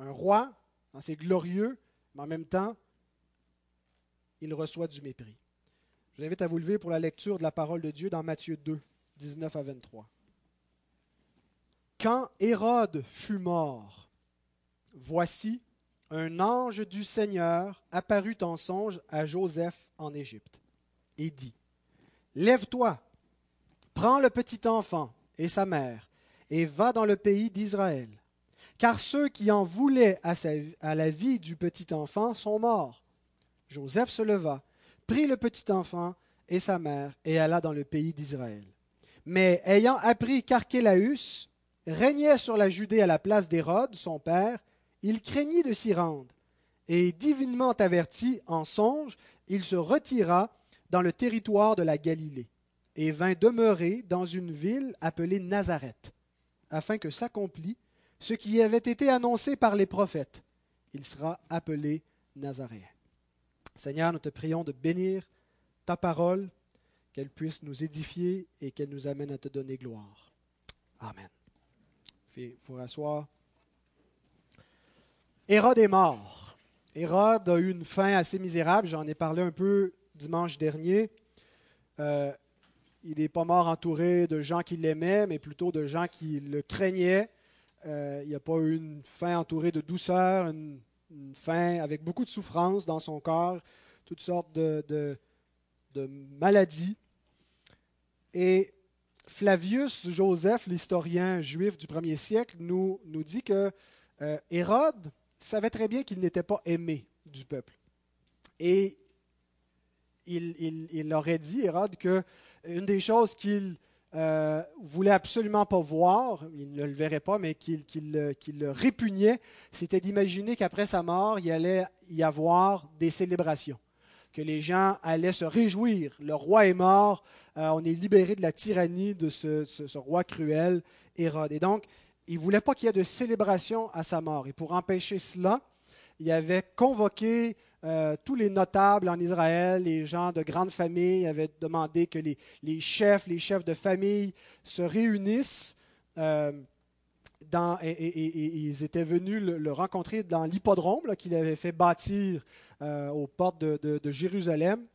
Un roi, c'est glorieux, mais en même temps, il reçoit du mépris. Je vous invite à vous lever pour la lecture de la parole de Dieu dans Matthieu 2, 19 à 23. Quand Hérode fut mort, voici, un ange du Seigneur apparut en songe à Joseph en Égypte et dit, Lève-toi, prends le petit enfant et sa mère, et va dans le pays d'Israël, car ceux qui en voulaient à, la vie du petit enfant sont morts. Joseph se leva, prit le petit enfant et sa mère, et alla dans le pays d'Israël. Mais ayant appris qu'Archélaüs régnait sur la Judée à la place d'Hérode, son père, il craignit de s'y rendre. Et divinement averti en songe, il se retira dans le territoire de la Galilée et vint demeurer dans une ville appelée Nazareth, afin que s'accomplît ce qui avait été annoncé par les prophètes. Il sera appelé Nazaréen. Seigneur, nous te prions de bénir ta parole, qu'elle puisse nous édifier et qu'elle nous amène à te donner gloire. Amen. Il faut rasseoir. Hérode est mort. Hérode a eu une fin assez misérable. J'en ai parlé un peu dimanche dernier. Euh, il n'est pas mort entouré de gens qui l'aimaient, mais plutôt de gens qui le craignaient. Euh, il n'y a pas eu une fin entourée de douceur, une, fin avec beaucoup de souffrance dans son corps, toutes sortes de, maladies. Et Flavius Joseph, l'historien juif du premier siècle, nous, dit que euh, Hérode savait très bien qu'il n'était pas aimé du peuple. Et il, aurait dit, Hérode, que une des choses qu'il euh, voulait absolument pas voir, il ne le verrait pas, mais qu'il le répugnait, c'était d'imaginer qu'après sa mort, il allait y avoir des célébrations, que les gens allaient se réjouir. Le roi est mort, euh, on est libéré de la tyrannie de ce, roi cruel, Hérode. Et donc, il ne voulait pas qu'il y ait de célébration à sa mort. Et pour empêcher cela, il avait convoqué euh, tous les notables en Israël, les gens de grande famille, avait demandé que les, chefs, les chefs de famille se réunissent. Euh, et, ils étaient venus le, rencontrer dans l'hippodrome qu'il avait fait bâtir aux portes de, Jérusalem.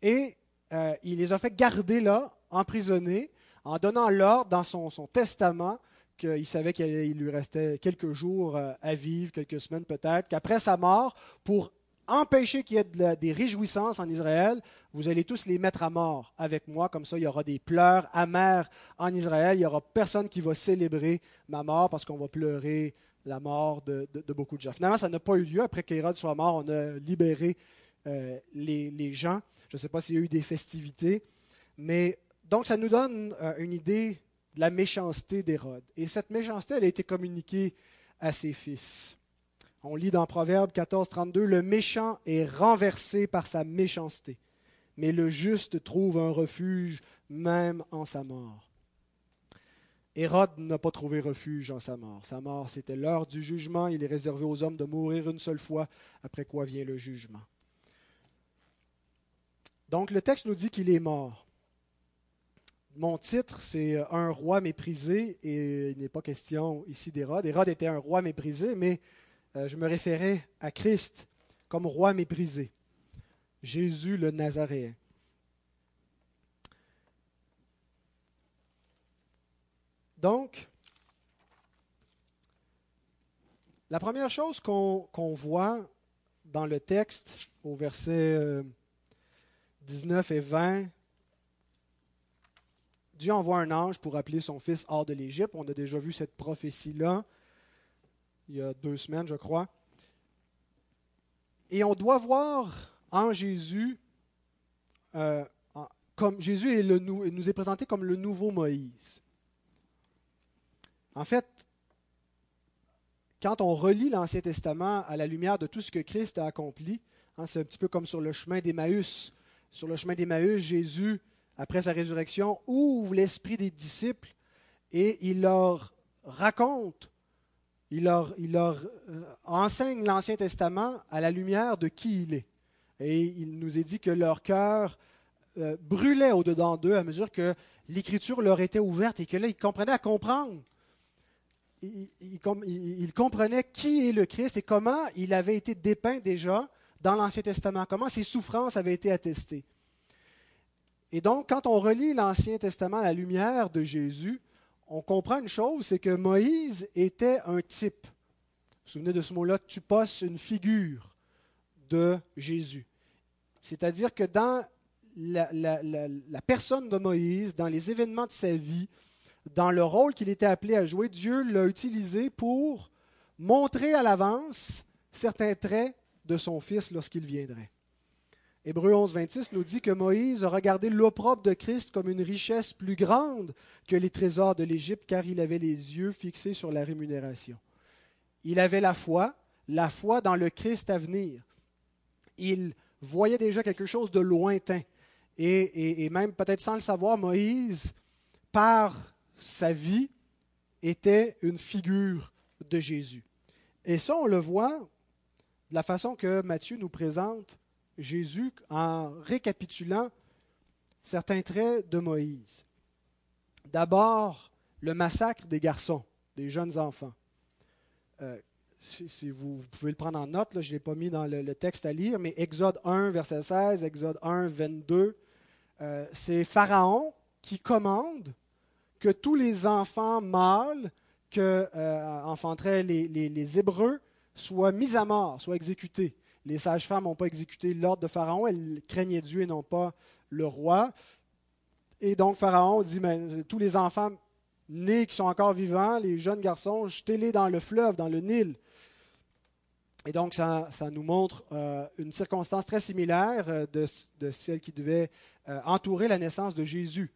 Et euh, il les a fait garder là, emprisonnés, en donnant l'ordre dans son, testament qu'il savait qu'il lui restait quelques jours euh, à vivre, quelques semaines peut-être, qu'après sa mort, pour empêcher qu'il y ait des réjouissances en Israël, vous allez tous les mettre à mort avec moi, comme ça il y aura des pleurs amers en Israël, il n'y aura personne qui va célébrer ma mort parce qu'on va pleurer la mort de, beaucoup de gens. Finalement, ça n'a pas eu lieu. Après qu'Hérode soit mort, on a libéré euh, les, gens. Je ne sais pas s'il y a eu des festivités, mais donc ça nous donne euh, une idée la méchanceté d'Hérode. Et cette méchanceté, elle a été communiquée à ses fils. On lit dans Proverbe 14, 32, Le méchant est renversé par sa méchanceté, mais le juste trouve un refuge même en sa mort. Hérode n'a pas trouvé refuge en sa mort. Sa mort, c'était l'heure du jugement. Il est réservé aux hommes de mourir une seule fois, après quoi vient le jugement. Donc le texte nous dit qu'il est mort. Mon titre, c'est Un roi méprisé, et il n'est pas question ici d'Hérode. Hérode était un roi méprisé, mais euh, je me référais à Christ comme roi méprisé. Jésus le Nazaréen. Donc, la première chose qu'on voit dans le texte, au verset euh, 19 et 20, Dieu envoie un ange pour appeler son fils hors de l'Égypte. On a déjà vu cette prophétie-là il y a deux semaines, je crois. Et on doit voir en Jésus, euh, comme Jésus est le, nous est présenté comme le nouveau Moïse. En fait, quand on relit l'Ancien Testament à la lumière de tout ce que Christ a accompli, hein, c'est un petit peu comme sur le chemin d'Emmaüs sur le chemin d'Emmaüs, Jésus, après sa résurrection, ouvre l'esprit des disciples et il leur raconte, il leur, euh, enseigne l'Ancien Testament à la lumière de qui il est. Et il nous est dit que leur cœur euh, brûlait au-dedans d'eux à mesure que l'Écriture leur était ouverte et que là, ils comprenaient à comprendre il, comprenait qui est le Christ et comment il avait été dépeint déjà dans l'Ancien Testament, comment ses souffrances avaient été attestées. Et donc, quand on relit l'Ancien Testament à la lumière de Jésus, on comprend une chose, c'est que Moïse était un type. Vous vous souvenez de ce mot-là, tu posses une figure de Jésus. C'est-à-dire que dans la, la, personne de Moïse, dans les événements de sa vie, dans le rôle qu'il était appelé à jouer, Dieu l'a utilisé pour montrer à l'avance certains traits de son fils lorsqu'il viendrait. Hébreu 11, 26 nous dit que Moïse a regardé l'opprobre de Christ comme une richesse plus grande que les trésors de l'Égypte, car il avait les yeux fixés sur la rémunération. Il avait la foi, la foi dans le Christ à venir. Il voyait déjà quelque chose de lointain. Et, et même peut-être sans le savoir, Moïse, par sa vie, était une figure de Jésus. Et ça, on le voit de la façon que Matthieu nous présente Jésus en récapitulant certains traits de Moïse. D'abord, le massacre des garçons, des jeunes enfants. Euh, si, vous, pouvez le prendre en note, je ne l'ai pas mis dans le, texte à lire, mais Exode 1, verset 16, Exode 1, 22, euh, c'est Pharaon qui commande que tous les enfants mâles que euh, enfanteraient les, les Hébreux soient mis à mort, soient exécutés les sages-femmes n'ont pas exécuté l'ordre de Pharaon, elles craignaient Dieu et non pas le roi. Et donc Pharaon dit, mais, tous les enfants nés qui sont encore vivants, les jeunes garçons, jetez-les dans le fleuve, dans le Nil. Et donc ça, nous montre euh, une circonstance très similaire euh, de, celle qui devait euh, entourer la naissance de Jésus.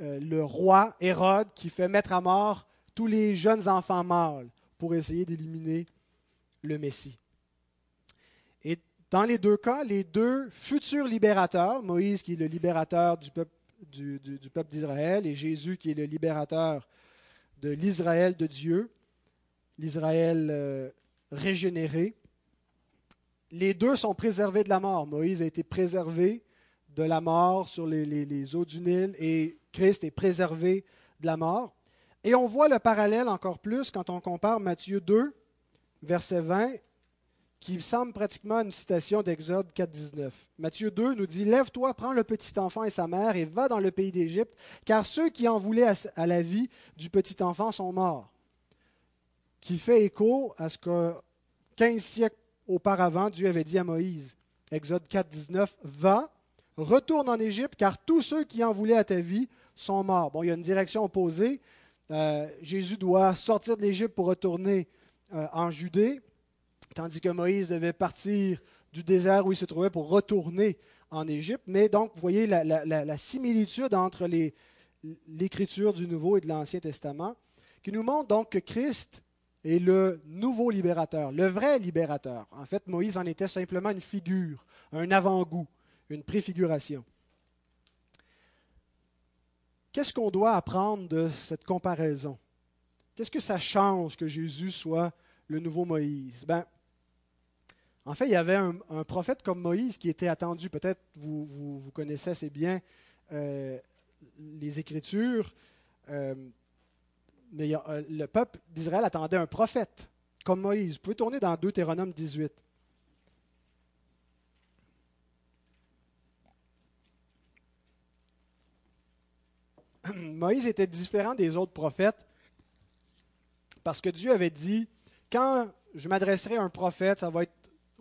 le roi Hérode qui fait mettre à mort tous les jeunes enfants mâles pour essayer d'éliminer le Messie. Dans les deux cas, les deux futurs libérateurs, Moïse qui est le libérateur du peuple, d'Israël et Jésus qui est le libérateur de l'Israël de Dieu, l'Israël euh, régénéré, les deux sont préservés de la mort. Moïse a été préservé de la mort sur les eaux du Nil et Christ est préservé de la mort. Et on voit le parallèle encore plus quand on compare Matthieu 2, verset 20 qui semble pratiquement une citation d'Exode 4.19. Matthieu 2 nous dit, Lève-toi, prends le petit enfant et sa mère et va dans le pays d'Égypte, car ceux qui en voulaient à la vie du petit enfant sont morts. Qui fait écho à ce que 15 siècles auparavant, Dieu avait dit à Moïse. Exode 4.19, Va, retourne en Égypte, car tous ceux qui en voulaient à ta vie sont morts. Bon, il y a une direction opposée. Euh, Jésus doit sortir de l'Égypte pour retourner euh, en Judée tandis que Moïse devait partir du désert où il se trouvait pour retourner en Égypte. Mais donc, vous voyez la, similitude entre l'écriture du Nouveau et de l'Ancien Testament, qui nous montre donc que Christ est le nouveau libérateur, le vrai libérateur. En fait, Moïse en était simplement une figure, un avant-goût, une préfiguration. Qu'est-ce qu'on doit apprendre de cette comparaison? Qu'est-ce que ça change que Jésus soit le nouveau Moïse? Ben, en fait, il y avait un, prophète comme Moïse qui était attendu. Peut-être vous, vous, connaissez assez bien euh, les Écritures, euh, mais euh, le peuple d'Israël attendait un prophète comme Moïse. Vous pouvez tourner dans Deutéronome 18. Moïse était différent des autres prophètes parce que Dieu avait dit, quand je m'adresserai à un prophète, ça va être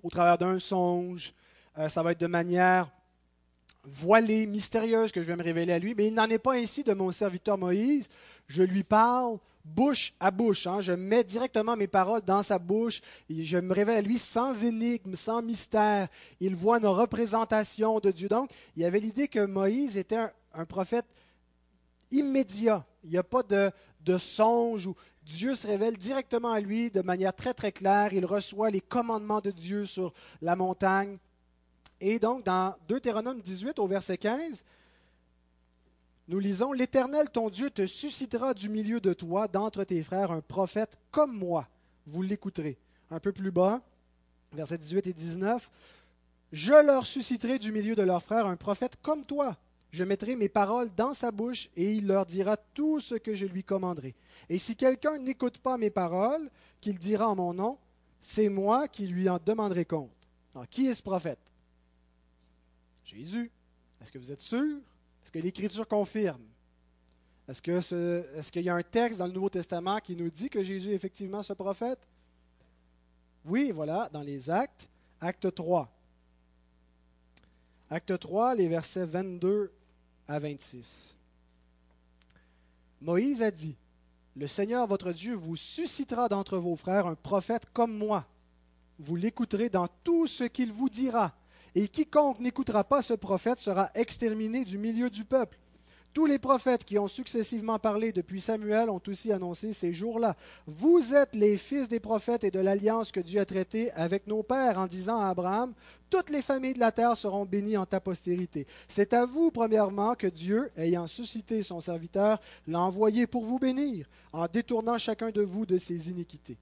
au travers d'un songe. Euh, ça va être de manière voilée, mystérieuse que je vais me révéler à lui. Mais il n'en est pas ainsi de mon serviteur Moïse. Je lui parle bouche à bouche. Hein. Je mets directement mes paroles dans sa bouche. Et je me révèle à lui sans énigme, sans mystère. Il voit nos représentations de Dieu. Donc, il y avait l'idée que Moïse était un, prophète immédiat. Il n'y a pas de, de songe ou Dieu se révèle directement à lui de manière très très claire. Il reçoit les commandements de Dieu sur la montagne. Et donc, dans Deutéronome 18 au verset 15, nous lisons, L'Éternel, ton Dieu, te suscitera du milieu de toi, d'entre tes frères, un prophète comme moi. Vous l'écouterez. Un peu plus bas, versets 18 et 19, Je leur susciterai du milieu de leurs frères un prophète comme toi Je mettrai mes paroles dans sa bouche et il leur dira tout ce que je lui commanderai. Et si quelqu'un n'écoute pas mes paroles, qu'il dira en mon nom, c'est moi qui lui en demanderai compte. Alors, qui est ce prophète? Jésus. Est-ce que vous êtes sûr? Est-ce que l'Écriture confirme? Est-ce qu'il y a un texte dans le Nouveau Testament qui nous dit que Jésus est effectivement ce prophète? Oui, voilà, dans les Actes, Acte 3. Acte 3, les versets 22 à 26. Moïse a dit, Le Seigneur votre Dieu vous suscitera d'entre vos frères un prophète comme moi. Vous l'écouterez dans tout ce qu'il vous dira. Et quiconque n'écoutera pas ce prophète sera exterminé du milieu du peuple. Tous les prophètes qui ont successivement parlé depuis Samuel ont aussi annoncé ces jours-là. Vous êtes les fils des prophètes et de l'alliance que Dieu a traitée avec nos pères en disant à Abraham, toutes les familles de la terre seront bénies en ta postérité. C'est à vous, premièrement, que Dieu, ayant suscité son serviteur, l'a envoyé pour vous bénir, en détournant chacun de vous de ses iniquités.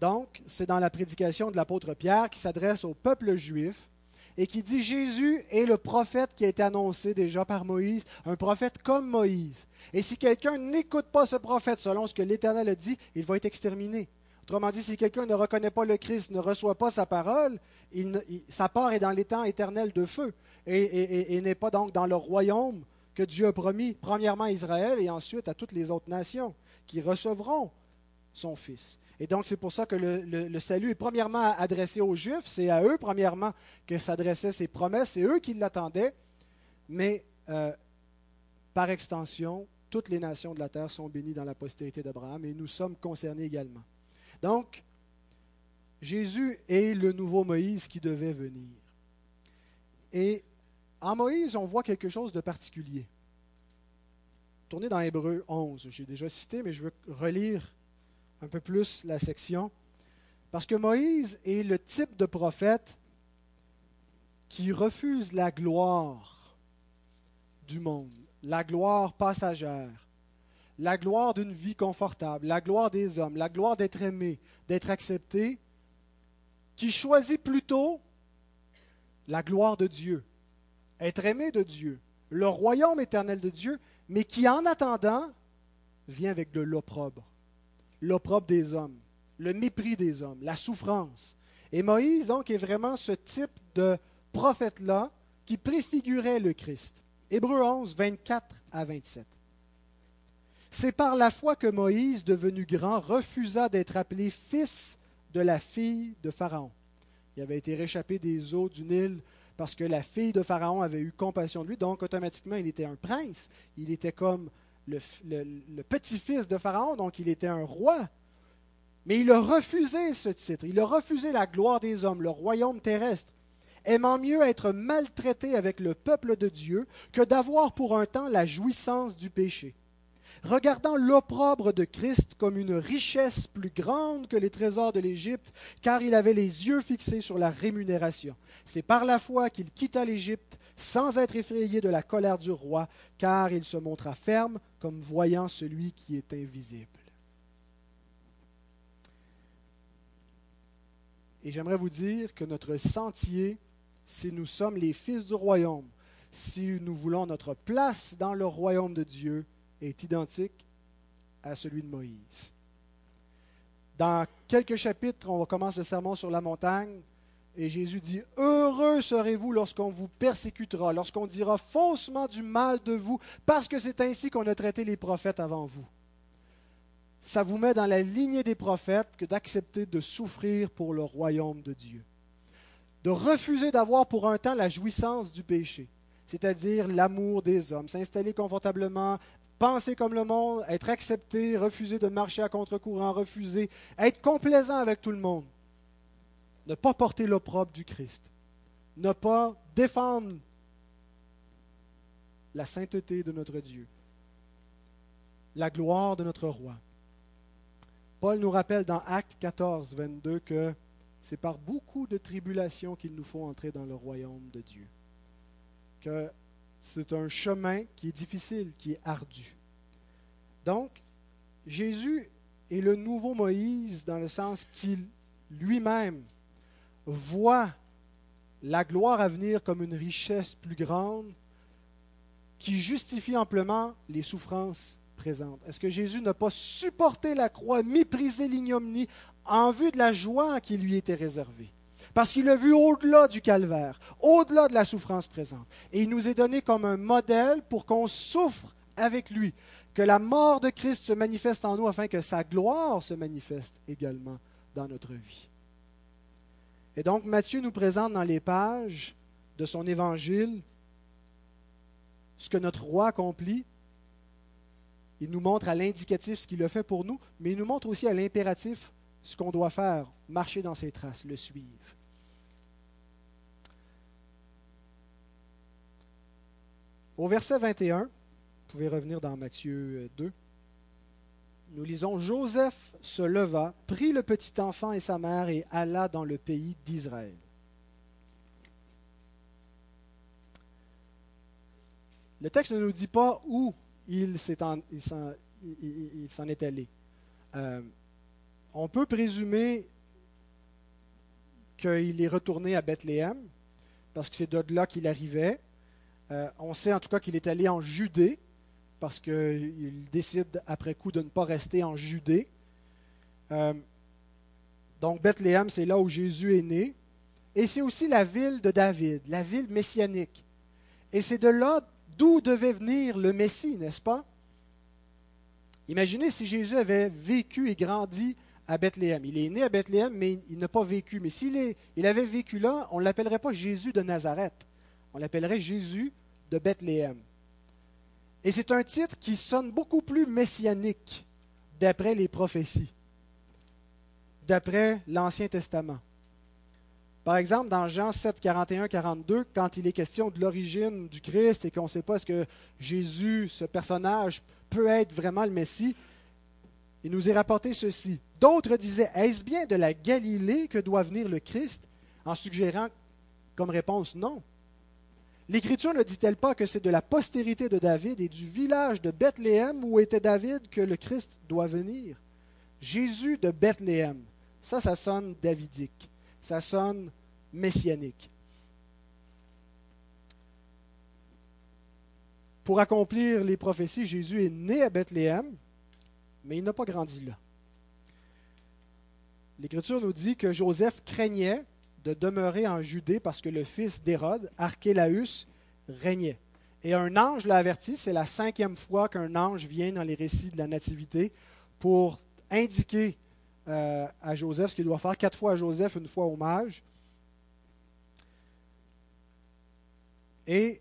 Donc, c'est dans la prédication de l'apôtre Pierre qui s'adresse au peuple juif et qui dit Jésus est le prophète qui a été annoncé déjà par Moïse, un prophète comme Moïse. Et si quelqu'un n'écoute pas ce prophète selon ce que l'Éternel a dit, il va être exterminé. Autrement dit, si quelqu'un ne reconnaît pas le Christ, ne reçoit pas sa parole, sa part est dans l'étang éternel de feu et, et n'est pas donc dans le royaume que Dieu a promis, premièrement à Israël et ensuite à toutes les autres nations qui recevront son Fils. Et donc, c'est pour ça que le, salut est premièrement adressé aux Juifs. C'est à eux, premièrement, que s'adressaient ces promesses. C'est eux qui l'attendaient. Mais, euh, par extension, toutes les nations de la terre sont bénies dans la postérité d'Abraham et nous sommes concernés également. Donc, Jésus est le nouveau Moïse qui devait venir. Et en Moïse, on voit quelque chose de particulier. Tournez dans Hébreu 11, j'ai déjà cité, mais je veux relire un peu plus la section, parce que Moïse est le type de prophète qui refuse la gloire du monde, la gloire passagère, la gloire d'une vie confortable, la gloire des hommes, la gloire d'être aimé, d'être accepté, qui choisit plutôt la gloire de Dieu, être aimé de Dieu, le royaume éternel de Dieu, mais qui en attendant vient avec de l'opprobre l'opprobre des hommes, le mépris des hommes, la souffrance. Et Moïse, donc, est vraiment ce type de prophète-là qui préfigurait le Christ. Hébreu 11, 24 à 27. C'est par la foi que Moïse, devenu grand, refusa d'être appelé fils de la fille de Pharaon. Il avait été réchappé des eaux du Nil parce que la fille de Pharaon avait eu compassion de lui, donc automatiquement il était un prince, il était comme le, petit-fils de Pharaon, donc il était un roi. Mais il a refusé ce titre, il a refusé la gloire des hommes, le royaume terrestre, aimant mieux être maltraité avec le peuple de Dieu que d'avoir pour un temps la jouissance du péché. Regardant l'opprobre de Christ comme une richesse plus grande que les trésors de l'Égypte, car il avait les yeux fixés sur la rémunération. C'est par la foi qu'il quitta l'Égypte sans être effrayé de la colère du roi, car il se montra ferme comme voyant celui qui est invisible. Et j'aimerais vous dire que notre sentier, si nous sommes les fils du royaume, si nous voulons notre place dans le royaume de Dieu, est identique à celui de Moïse. Dans quelques chapitres, on commence le sermon sur la montagne. Et Jésus dit, Heureux serez-vous lorsqu'on vous persécutera, lorsqu'on dira faussement du mal de vous, parce que c'est ainsi qu'on a traité les prophètes avant vous. Ça vous met dans la lignée des prophètes que d'accepter de souffrir pour le royaume de Dieu, de refuser d'avoir pour un temps la jouissance du péché, c'est-à-dire l'amour des hommes, s'installer confortablement, penser comme le monde, être accepté, refuser de marcher à contre-courant, refuser, être complaisant avec tout le monde. Ne pas porter l'opprobre du Christ, ne pas défendre la sainteté de notre Dieu, la gloire de notre roi. Paul nous rappelle dans Acte 14, 22 que c'est par beaucoup de tribulations qu'il nous faut entrer dans le royaume de Dieu, que c'est un chemin qui est difficile, qui est ardu. Donc, Jésus est le nouveau Moïse dans le sens qu'il lui-même voit la gloire à venir comme une richesse plus grande qui justifie amplement les souffrances présentes Est-ce que Jésus n'a pas supporté la croix, méprisé l'ignominie en vue de la joie qui lui était réservée? Parce qu'il a vu au-delà du calvaire, au-delà de la souffrance présente. Et il nous est donné comme un modèle pour qu'on souffre avec lui, que la mort de Christ se manifeste en nous afin que sa gloire se manifeste également dans notre vie. Et donc Matthieu nous présente dans les pages de son évangile ce que notre roi accomplit. Il nous montre à l'indicatif ce qu'il a fait pour nous, mais il nous montre aussi à l'impératif ce qu'on doit faire, marcher dans ses traces, le suivre. Au verset 21, vous pouvez revenir dans Matthieu 2. Nous lisons Joseph se leva, prit le petit enfant et sa mère et alla dans le pays d'Israël. Le texte ne nous dit pas où il s'en est allé. Euh, on peut présumer qu'il est retourné à Bethléem, parce que c'est de là qu'il arrivait. Euh, on sait en tout cas qu'il est allé en Judée, parce qu'il décide après coup de ne pas rester en Judée. Euh, donc Bethléem, c'est là où Jésus est né. Et c'est aussi la ville de David, la ville messianique. Et c'est de là d'où devait venir le Messie, n'est-ce pas? Imaginez si Jésus avait vécu et grandi à Bethléem. Il est né à Bethléem, mais il n'a pas vécu. Mais s'il il avait vécu là, on ne l'appellerait pas Jésus de Nazareth. On l'appellerait Jésus de Bethléem. Et c'est un titre qui sonne beaucoup plus messianique d'après les prophéties, d'après l'Ancien Testament. Par exemple, dans Jean 7, 41, 42, quand il est question de l'origine du Christ et qu'on ne sait pas ce que Jésus, ce personnage, peut être vraiment le Messie, il nous est rapporté ceci. D'autres disaient, est-ce bien de la Galilée que doit venir le Christ? En suggérant comme réponse non. L'Écriture ne dit-elle pas que c'est de la postérité de David et du village de Bethléem où était David que le Christ doit venir? Jésus de Bethléem. Ça, ça sonne davidique. Ça sonne messianique. Pour accomplir les prophéties, Jésus est né à Bethléem, mais il n'a pas grandi là. L'Écriture nous dit que Joseph craignait de demeurer en Judée parce que le fils d'Hérode, Archélaüs, régnait. Et un ange l'a averti, c'est la cinquième fois qu'un ange vient dans les récits de la Nativité pour indiquer euh, à Joseph ce qu'il doit faire, quatre fois à Joseph, une fois au mage. Et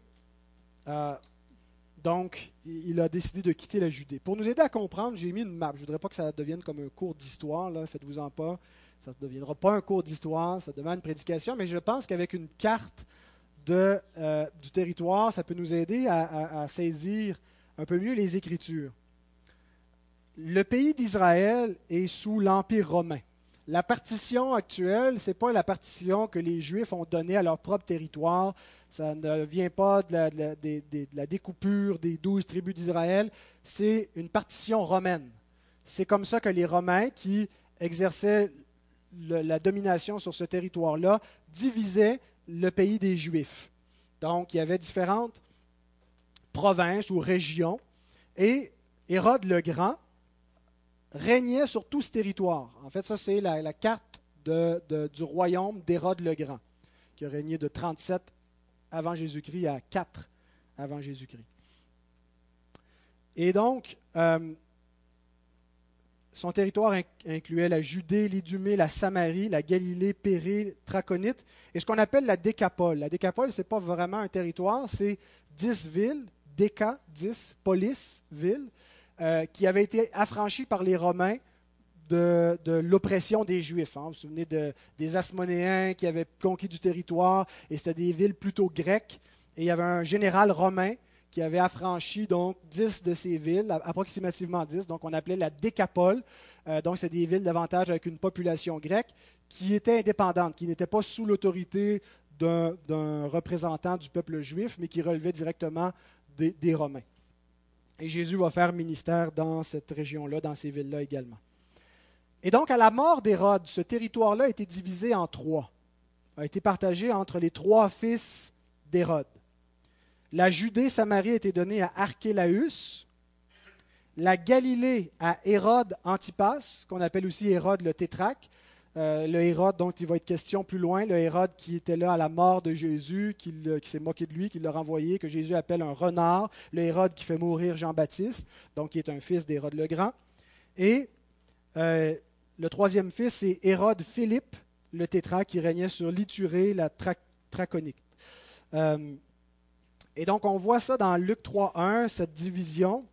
euh, donc, il a décidé de quitter la Judée. Pour nous aider à comprendre, j'ai mis une map. Je ne voudrais pas que ça devienne comme un cours d'histoire, faites-vous-en pas. Ça ne deviendra pas un cours d'histoire, ça demande une prédication, mais je pense qu'avec une carte euh, du territoire, ça peut nous aider à, saisir un peu mieux les Écritures. Le pays d'Israël est sous l'Empire romain. La partition actuelle, ce n'est pas la partition que les Juifs ont donnée à leur propre territoire. Ça ne vient pas de la, découpure des douze tribus d'Israël. C'est une partition romaine. C'est comme ça que les Romains, qui exerçaient la domination sur ce territoire-là divisait le pays des Juifs. Donc, il y avait différentes provinces ou régions, et Hérode le Grand régnait sur tout ce territoire. En fait, ça, c'est la, carte du royaume d'Hérode le Grand, qui a régné de 37 avant Jésus-Christ à 4 avant Jésus-Christ. Et donc, euh, son territoire incluait la Judée, l'Idumée, la Samarie, la Galilée, Pérée, Traconite et ce qu'on appelle la Décapole. La Décapole, ce n'est pas vraiment un territoire, c'est dix villes, déca, dix, police, villes, euh, qui avaient été affranchies par les Romains de, l'oppression des Juifs. Hein. Vous vous souvenez des Asmonéens qui avaient conquis du territoire, et c'était des villes plutôt grecques. Et il y avait un général romain qui avait affranchi donc dix de ces villes, approximativement dix, donc on appelait la décapole. Euh, donc c'est des villes davantage avec une population grecque qui était indépendante, qui n'était pas sous l'autorité d'un représentant du peuple juif, mais qui relevait directement des, des, Romains. Et Jésus va faire ministère dans cette région-là, dans ces villes-là également. Et donc, à la mort d'Hérode, ce territoire-là a été divisé en trois, a été partagé entre les trois fils d'Hérode. La Judée, Samarie a été donnée à Archélaüs. La Galilée à Hérode Antipas, qu'on appelle aussi Hérode le Tétraque. Euh, le Hérode dont il va être question plus loin, le Hérode qui était là à la mort de Jésus, qui, s'est moqué de lui, qui l'a renvoyé, que Jésus appelle un renard, le Hérode qui fait mourir Jean-Baptiste, donc qui est un fils d'Hérode le Grand. Et euh, le troisième fils, c'est Hérode Philippe, le tétra, qui régnait sur l'Iturée, la Traconique. Euh, et donc on voit ça dans Luc 3.1, cette division,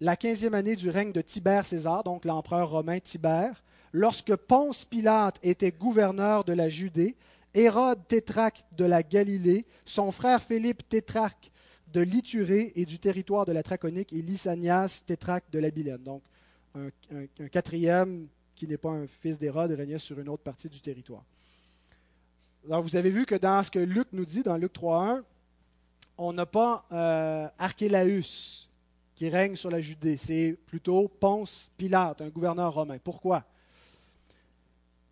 la quinzième année du règne de Tibère César, donc l'empereur romain Tibère lorsque Ponce Pilate était gouverneur de la Judée, Hérode tétrarque de la Galilée, son frère Philippe tétrarque de l'Iturée et du territoire de la Traconique, et Lysanias tétrarque de la Bilène. Un, quatrième qui n'est pas un fils d'Hérode régnait sur une autre partie du territoire. Alors, vous avez vu que dans ce que Luc nous dit, dans Luc 3.1, on n'a pas euh, qui règne sur la Judée. C'est plutôt Ponce Pilate, un gouverneur romain. Pourquoi?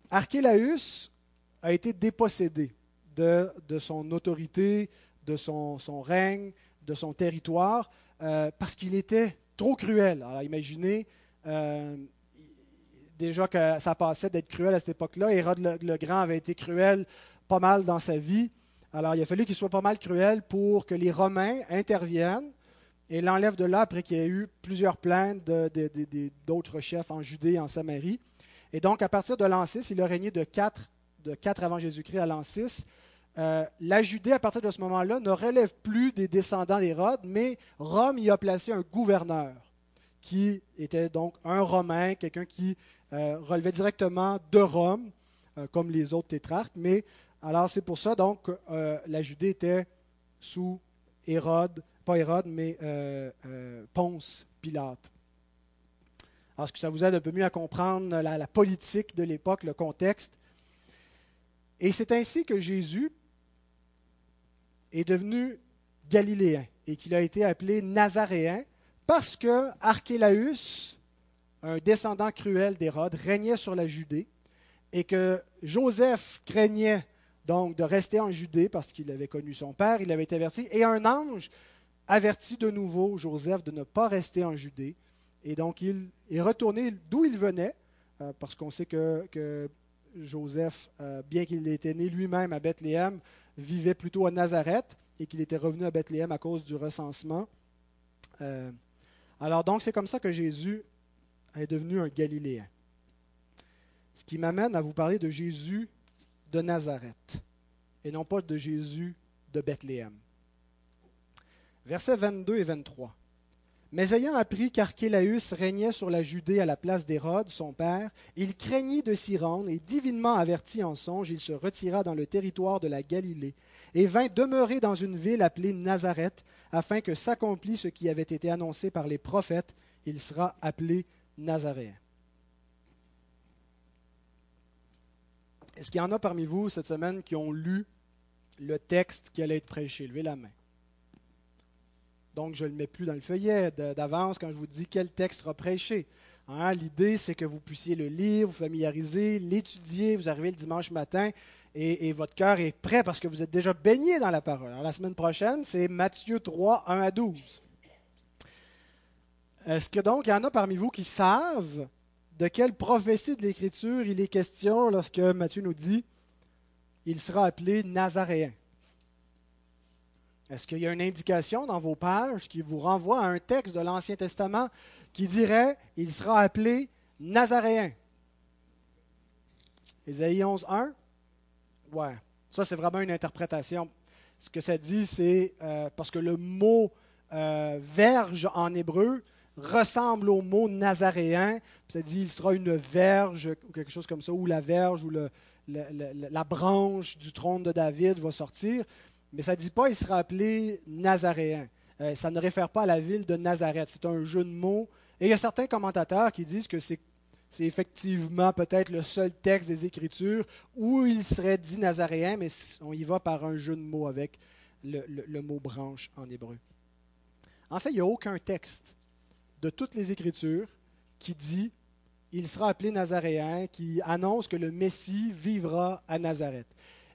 Archélaüs a été dépossédé de, son autorité, de son, règne, de son territoire, euh, parce qu'il était trop cruel. Alors imaginez euh, déjà que ça passait d'être cruel à cette époque-là. Hérode le, Grand avait été cruel pas mal dans sa vie. Alors il a fallu qu'il soit pas mal cruel pour que les Romains interviennent et l'enlèvent de là après qu'il y ait eu plusieurs plaintes d'autres chefs en Judée et en Samarie. Et donc, à partir de l'an 6, il a régné de 4, de 4 avant Jésus-Christ à l'an 6. Euh, la Judée, à partir de ce moment-là, ne relève plus des descendants d'Hérode, mais Rome y a placé un gouverneur, qui était donc un Romain, quelqu'un qui euh, relevait directement de Rome, euh, comme les autres tétrarques. Mais alors, c'est pour ça, donc, la Judée était sous Hérode, pas Hérode, mais Ponce Pilate. Est-ce que ça vous aide un peu mieux à comprendre la, politique de l'époque, le contexte? Et c'est ainsi que Jésus est devenu galiléen et qu'il a été appelé nazaréen parce que un descendant cruel d'Hérode, régnait sur la Judée et que Joseph craignait donc de rester en Judée parce qu'il avait connu son père, il avait averti, et un ange avertit de nouveau Joseph de ne pas rester en Judée et donc, il est retourné d'où il venait, euh, parce qu'on sait que, Joseph, euh, bien qu'il était né lui-même à Bethléem, vivait plutôt à Nazareth et qu'il était revenu à Bethléem à cause du recensement. Euh, alors donc, c'est comme ça que Jésus est devenu un Galiléen. Ce qui m'amène à vous parler de Jésus de Nazareth et non pas de Jésus de Bethléem. Versets 22 et 23. Mais ayant appris qu'Archélaüs régnait sur la Judée à la place d'Hérode, son père, il craignit de s'y rendre, et divinement averti en songe, il se retira dans le territoire de la Galilée, et vint demeurer dans une ville appelée Nazareth, afin que s'accomplisse ce qui avait été annoncé par les prophètes, il sera appelé Nazaréen. Est-ce qu'il y en a parmi vous cette semaine qui ont lu le texte qui allait être prêché? Levez la main. Donc, je ne le mets plus dans le feuillet d'avance quand je vous dis quel texte sera prêché. Hein, l'idée, c'est que vous puissiez le lire, vous familiariser, l'étudier, vous arrivez le dimanche matin et, votre cœur est prêt parce que vous êtes déjà baigné dans la parole. Alors, la semaine prochaine, c'est Matthieu 3, 1 à 12. Est-ce que donc il y en a parmi vous qui savent de quelle prophétie de l'Écriture il est question lorsque Matthieu nous dit il sera appelé Nazaréen est-ce qu'il y a une indication dans vos pages qui vous renvoie à un texte de l'Ancien Testament qui dirait il sera appelé Nazaréen Ésaïe 11, 1 Ouais, ça c'est vraiment une interprétation. Ce que ça dit, c'est euh, parce que le mot euh, verge en hébreu ressemble au mot nazaréen. Ça dit il sera une verge ou quelque chose comme ça, ou la verge ou la branche du trône de David va sortir. Mais ça ne dit pas qu'il sera appelé Nazaréen. Euh, ça ne réfère pas à la ville de Nazareth. C'est un jeu de mots. Et il y a certains commentateurs qui disent que c'est effectivement peut-être le seul texte des Écritures où il serait dit Nazaréen, mais on y va par un jeu de mots avec le, mot branche en hébreu. En fait, il n'y a aucun texte de toutes les Écritures qui dit il sera appelé Nazaréen, qui annonce que le Messie vivra à Nazareth.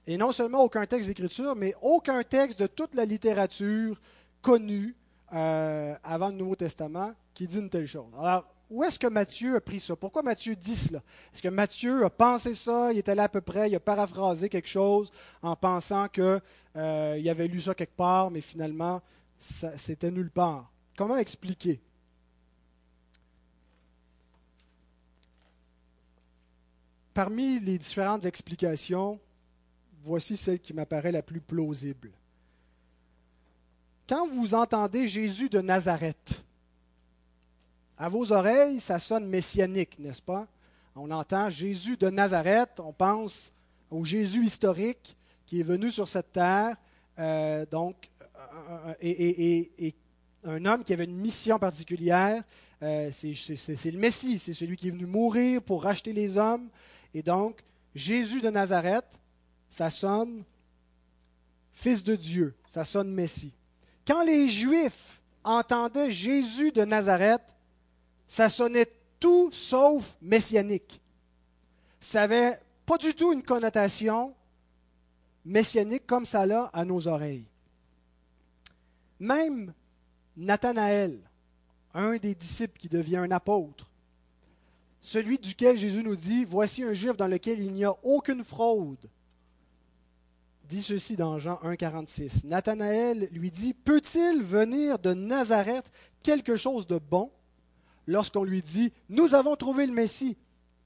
Et non seulement aucun texte d'écriture, mais aucun texte de toute la littérature connue euh, avant le Nouveau Testament qui dit une telle chose. Alors, où est-ce que Matthieu a pris ça? Pourquoi Matthieu dit cela? Est-ce que Matthieu a pensé ça, il était là à peu près, il a paraphrasé quelque chose en pensant qu'il euh, avait lu ça quelque part, mais finalement, c'était nulle part. Comment expliquer? Parmi les différentes explications, voici celle qui m'apparaît la plus plausible. Quand vous entendez Jésus de Nazareth, à vos oreilles, ça sonne messianique, n'est-ce pas? On entend Jésus de Nazareth, on pense au Jésus historique qui est venu sur cette terre, euh, donc, et, un homme qui avait une mission particulière. Euh, c'est le Messie, c'est celui qui est venu mourir pour racheter les hommes. Et donc, Jésus de Nazareth, ça sonne Fils de Dieu, ça sonne Messie. Quand les Juifs entendaient Jésus de Nazareth, ça sonnait tout sauf messianique. Ça n'avait pas du tout une connotation messianique comme ça l'a à nos oreilles. Même Nathanaël, un des disciples qui devient un apôtre, celui duquel Jésus nous dit, voici un juif dans lequel il n'y a aucune fraude, dit ceci dans Jean 1,46. Nathanaël lui dit, peut-il venir de Nazareth quelque chose de bon? Lorsqu'on lui dit, nous avons trouvé le Messie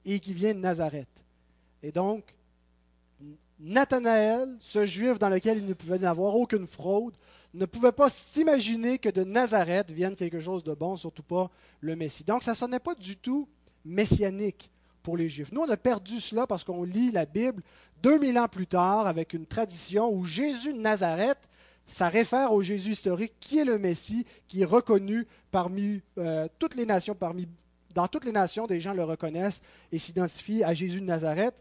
et qui vient de Nazareth Et donc, Nathanaël, ce juif dans lequel il ne pouvait y avoir aucune fraude, ne pouvait pas s'imaginer que de Nazareth vienne quelque chose de bon, surtout pas le Messie. Donc ça ne sonnait pas du tout messianique pour les Juifs. Nous, on a perdu cela parce qu'on lit la Bible 2000 ans plus tard avec une tradition où Jésus de Nazareth, ça réfère au Jésus historique qui est le Messie, qui est reconnu parmi euh, toutes les nations, parmi, dans toutes les nations, des gens le reconnaissent et s'identifient à Jésus de Nazareth.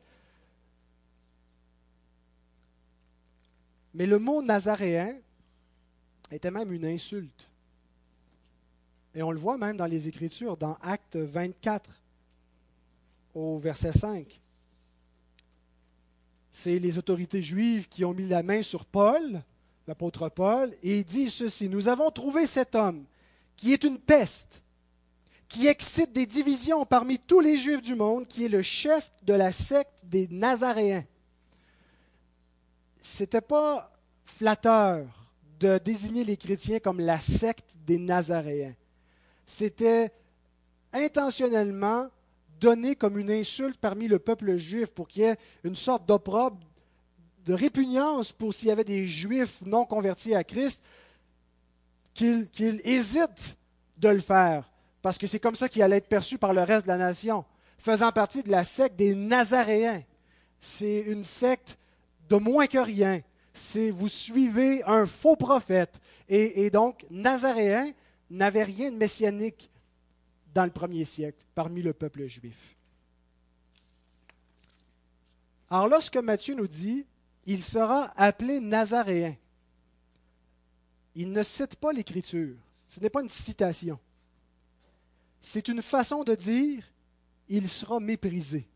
Mais le mot nazaréen était même une insulte. Et on le voit même dans les Écritures, dans Acte 24, au verset 5. C'est les autorités juives qui ont mis la main sur Paul, l'apôtre Paul, et disent ceci, nous avons trouvé cet homme qui est une peste, qui excite des divisions parmi tous les juifs du monde, qui est le chef de la secte des Nazaréens. C'était pas flatteur de désigner les chrétiens comme la secte des Nazaréens. C'était intentionnellement donné comme une insulte parmi le peuple juif pour qu'il y ait une sorte d'opprobre, de répugnance pour s'il y avait des juifs non convertis à Christ, qu'ils hésitent de le faire, parce que c'est comme ça qu'il allait être perçu par le reste de la nation, faisant partie de la secte des Nazaréens. C'est une secte de moins que rien. C'est vous suivez un faux prophète. Et, et donc, Nazaréens n'avaient rien de messianique dans le premier siècle parmi le peuple juif. Alors lorsque Matthieu nous dit, il sera appelé Nazaréen, il ne cite pas l'Écriture. Ce n'est pas une citation. C'est une façon de dire, il sera méprisé.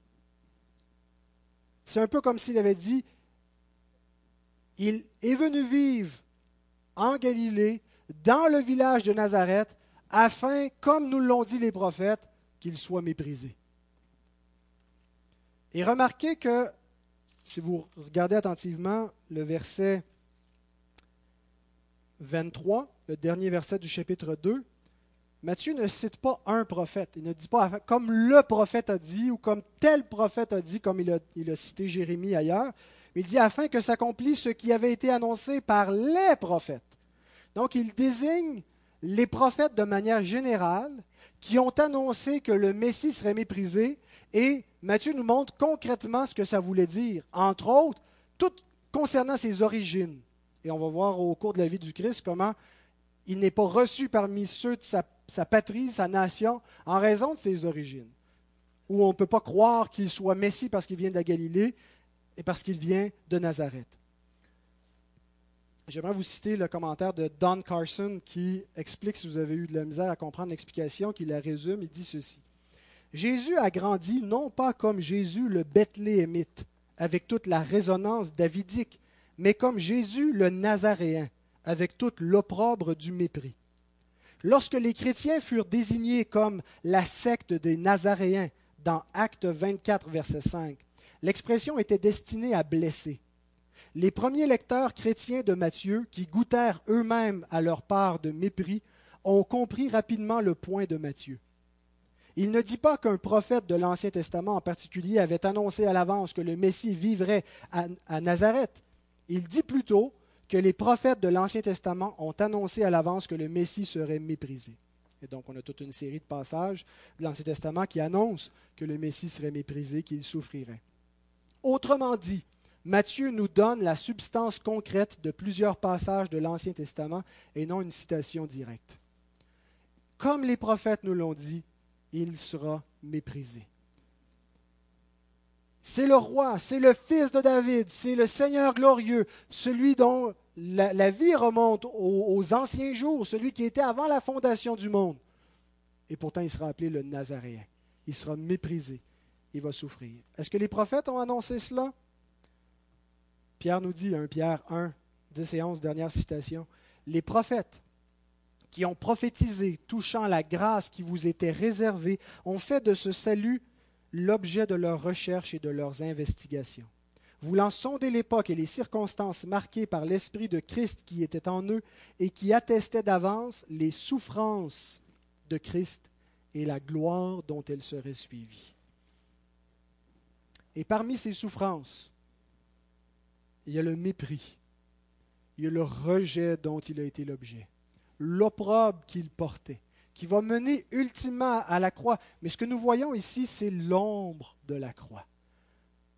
C'est un peu comme s'il avait dit, il est venu vivre en Galilée, dans le village de Nazareth, afin, comme nous l'ont dit les prophètes, qu'il soit méprisé. Et remarquez que, si vous regardez attentivement le verset 23, le dernier verset du chapitre 2, Matthieu ne cite pas un prophète. Il ne dit pas comme le prophète a dit ou comme tel prophète a dit, comme il a, cité Jérémie ailleurs. Il dit afin que s'accomplisse ce qui avait été annoncé par les prophètes. Donc il désigne les prophètes de manière générale qui ont annoncé que le Messie serait méprisé et Matthieu nous montre concrètement ce que ça voulait dire, entre autres, tout concernant ses origines. Et on va voir au cours de la vie du Christ comment il n'est pas reçu parmi ceux de sa, patrie, sa nation, en raison de ses origines. Où on ne peut pas croire qu'il soit Messie parce qu'il vient de la Galilée et parce qu'il vient de Nazareth. J'aimerais vous citer le commentaire de Don Carson qui explique, si vous avez eu de la misère à comprendre l'explication, qui la résume. Il dit ceci. Jésus a grandi non pas comme Jésus le Bethléemite, avec toute la résonance davidique, mais comme Jésus le Nazaréen, avec toute l'opprobre du mépris. Lorsque les chrétiens furent désignés comme la secte des Nazaréens dans Acte 24, verset 5, l'expression était destinée à blesser. Les premiers lecteurs chrétiens de Matthieu, qui goûtèrent eux-mêmes à leur part de mépris, ont compris rapidement le point de Matthieu. Il ne dit pas qu'un prophète de l'Ancien Testament en particulier avait annoncé à l'avance que le Messie vivrait à, Nazareth. Il dit plutôt que les prophètes de l'Ancien Testament ont annoncé à l'avance que le Messie serait méprisé. Et donc, on a toute une série de passages de l'Ancien Testament qui annoncent que le Messie serait méprisé, qu'il souffrirait. Autrement dit, Matthieu nous donne la substance concrète de plusieurs passages de l'Ancien Testament et non une citation directe. Comme les prophètes nous l'ont dit, il sera méprisé. C'est le roi, c'est le fils de David, c'est le Seigneur glorieux, celui dont la, vie remonte aux, anciens jours, celui qui était avant la fondation du monde. Et pourtant, il sera appelé le Nazaréen. Il sera méprisé. Il va souffrir. Est-ce que les prophètes ont annoncé cela? Pierre nous dit, 1 Pierre 1, 10 et 11, dernière citation, les prophètes qui ont prophétisé touchant la grâce qui vous était réservée ont fait de ce salut l'objet de leurs recherches et de leurs investigations. Voulant sonder l'époque et les circonstances marquées par l'Esprit de Christ qui était en eux et qui attestait d'avance les souffrances de Christ et la gloire dont elles seraient suivies. Et parmi ces souffrances, il y a le mépris, il y a le rejet dont il a été l'objet l'opprobre qu'il portait, qui va mener ultimement à la croix. Mais ce que nous voyons ici, c'est l'ombre de la croix.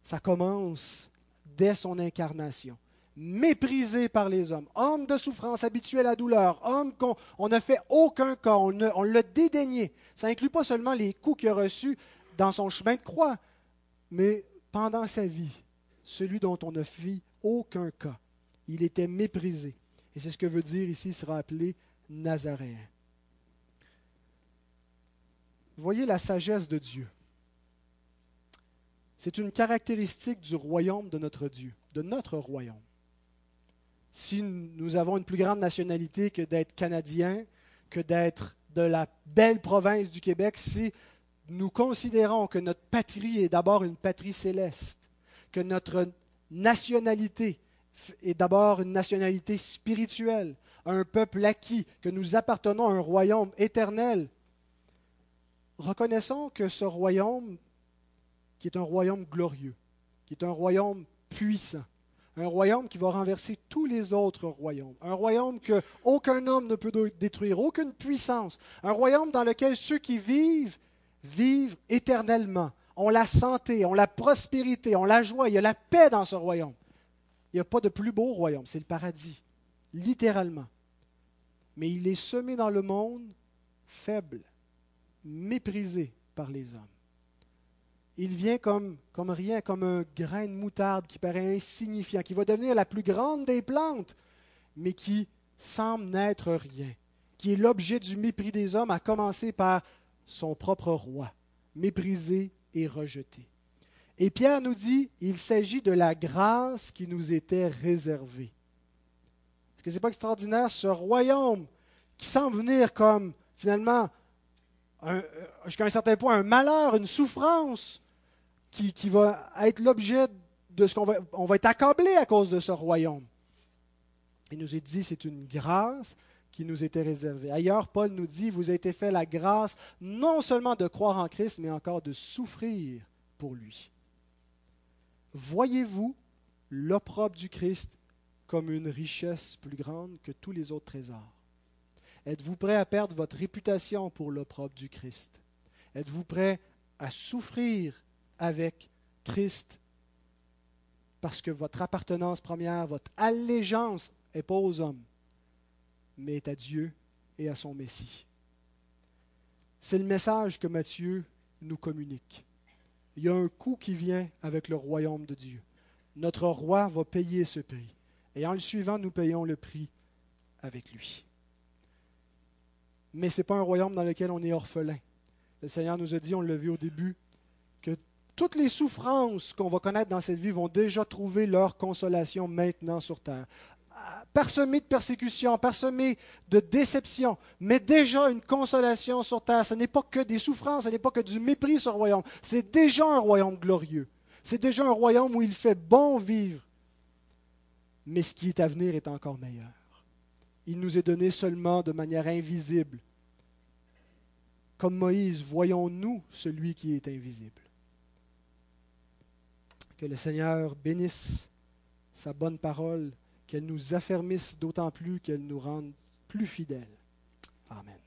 Ça commence dès son incarnation. Méprisé par les hommes, homme de souffrance, habitué à la douleur, homme qu'on n'a fait aucun cas, on, on l'a dédaigné. Ça inclut pas seulement les coups qu'il a reçus dans son chemin de croix, mais pendant sa vie, celui dont on ne fit aucun cas. Il était méprisé. Et c'est ce que veut dire ici, il sera appelé Nazaréen. Voyez la sagesse de Dieu. C'est une caractéristique du royaume de notre Dieu, de notre royaume. Si nous avons une plus grande nationalité que d'être canadien, que d'être de la belle province du Québec, si nous considérons que notre patrie est d'abord une patrie céleste, que notre nationalité est d'abord une nationalité spirituelle, un peuple acquis, que nous appartenons à un royaume éternel, reconnaissons que ce royaume, qui est un royaume glorieux, qui est un royaume puissant, un royaume qui va renverser tous les autres royaumes, un royaume que aucun homme ne peut détruire, aucune puissance, un royaume dans lequel ceux qui vivent vivent éternellement, ont la santé, ont la prospérité, ont la joie, il y a la paix dans ce royaume. Il n'y a pas de plus beau royaume, c'est le paradis littéralement. Mais il est semé dans le monde faible, méprisé par les hommes. Il vient comme, comme rien, comme un grain de moutarde qui paraît insignifiant, qui va devenir la plus grande des plantes, mais qui semble n'être rien, qui est l'objet du mépris des hommes, à commencer par son propre roi, méprisé et rejeté. Et Pierre nous dit, il s'agit de la grâce qui nous était réservée. Est-ce que ce n'est pas extraordinaire, ce royaume qui semble venir comme finalement, jusqu'à un certain point, un malheur, une souffrance, qui, va être l'objet de ce qu'on va, on va être accablé à cause de ce royaume. Il nous est dit, c'est une grâce qui nous était réservée. Ailleurs, Paul nous dit, vous avez été fait la grâce non seulement de croire en Christ, mais encore de souffrir pour lui. Voyez-vous l'opprobre du Christ comme une richesse plus grande que tous les autres trésors Êtes-vous prêt à perdre votre réputation pour l'opprobre du Christ? Êtes-vous prêt à souffrir avec Christ parce que votre appartenance première, votre allégeance n'est pas aux hommes, mais est à Dieu et à son Messie? C'est le message que Matthieu nous communique. Il y a un coût qui vient avec le royaume de Dieu. Notre roi va payer ce prix. Et en le suivant, nous payons le prix avec lui. Mais ce n'est pas un royaume dans lequel on est orphelin. Le Seigneur nous a dit, on l'a vu au début, que toutes les souffrances qu'on va connaître dans cette vie vont déjà trouver leur consolation maintenant sur terre. Parsemé de persécutions, parsemé de déceptions, mais déjà une consolation sur terre. Ce n'est pas que des souffrances, ce n'est pas que du mépris sur le royaume. C'est déjà un royaume glorieux. C'est déjà un royaume où il fait bon vivre. Mais ce qui est à venir est encore meilleur. Il nous est donné seulement de manière invisible. Comme Moïse, voyons-nous celui qui est invisible. Que le Seigneur bénisse sa bonne parole, qu'elle nous affermisse d'autant plus qu'elle nous rende plus fidèles. Amen.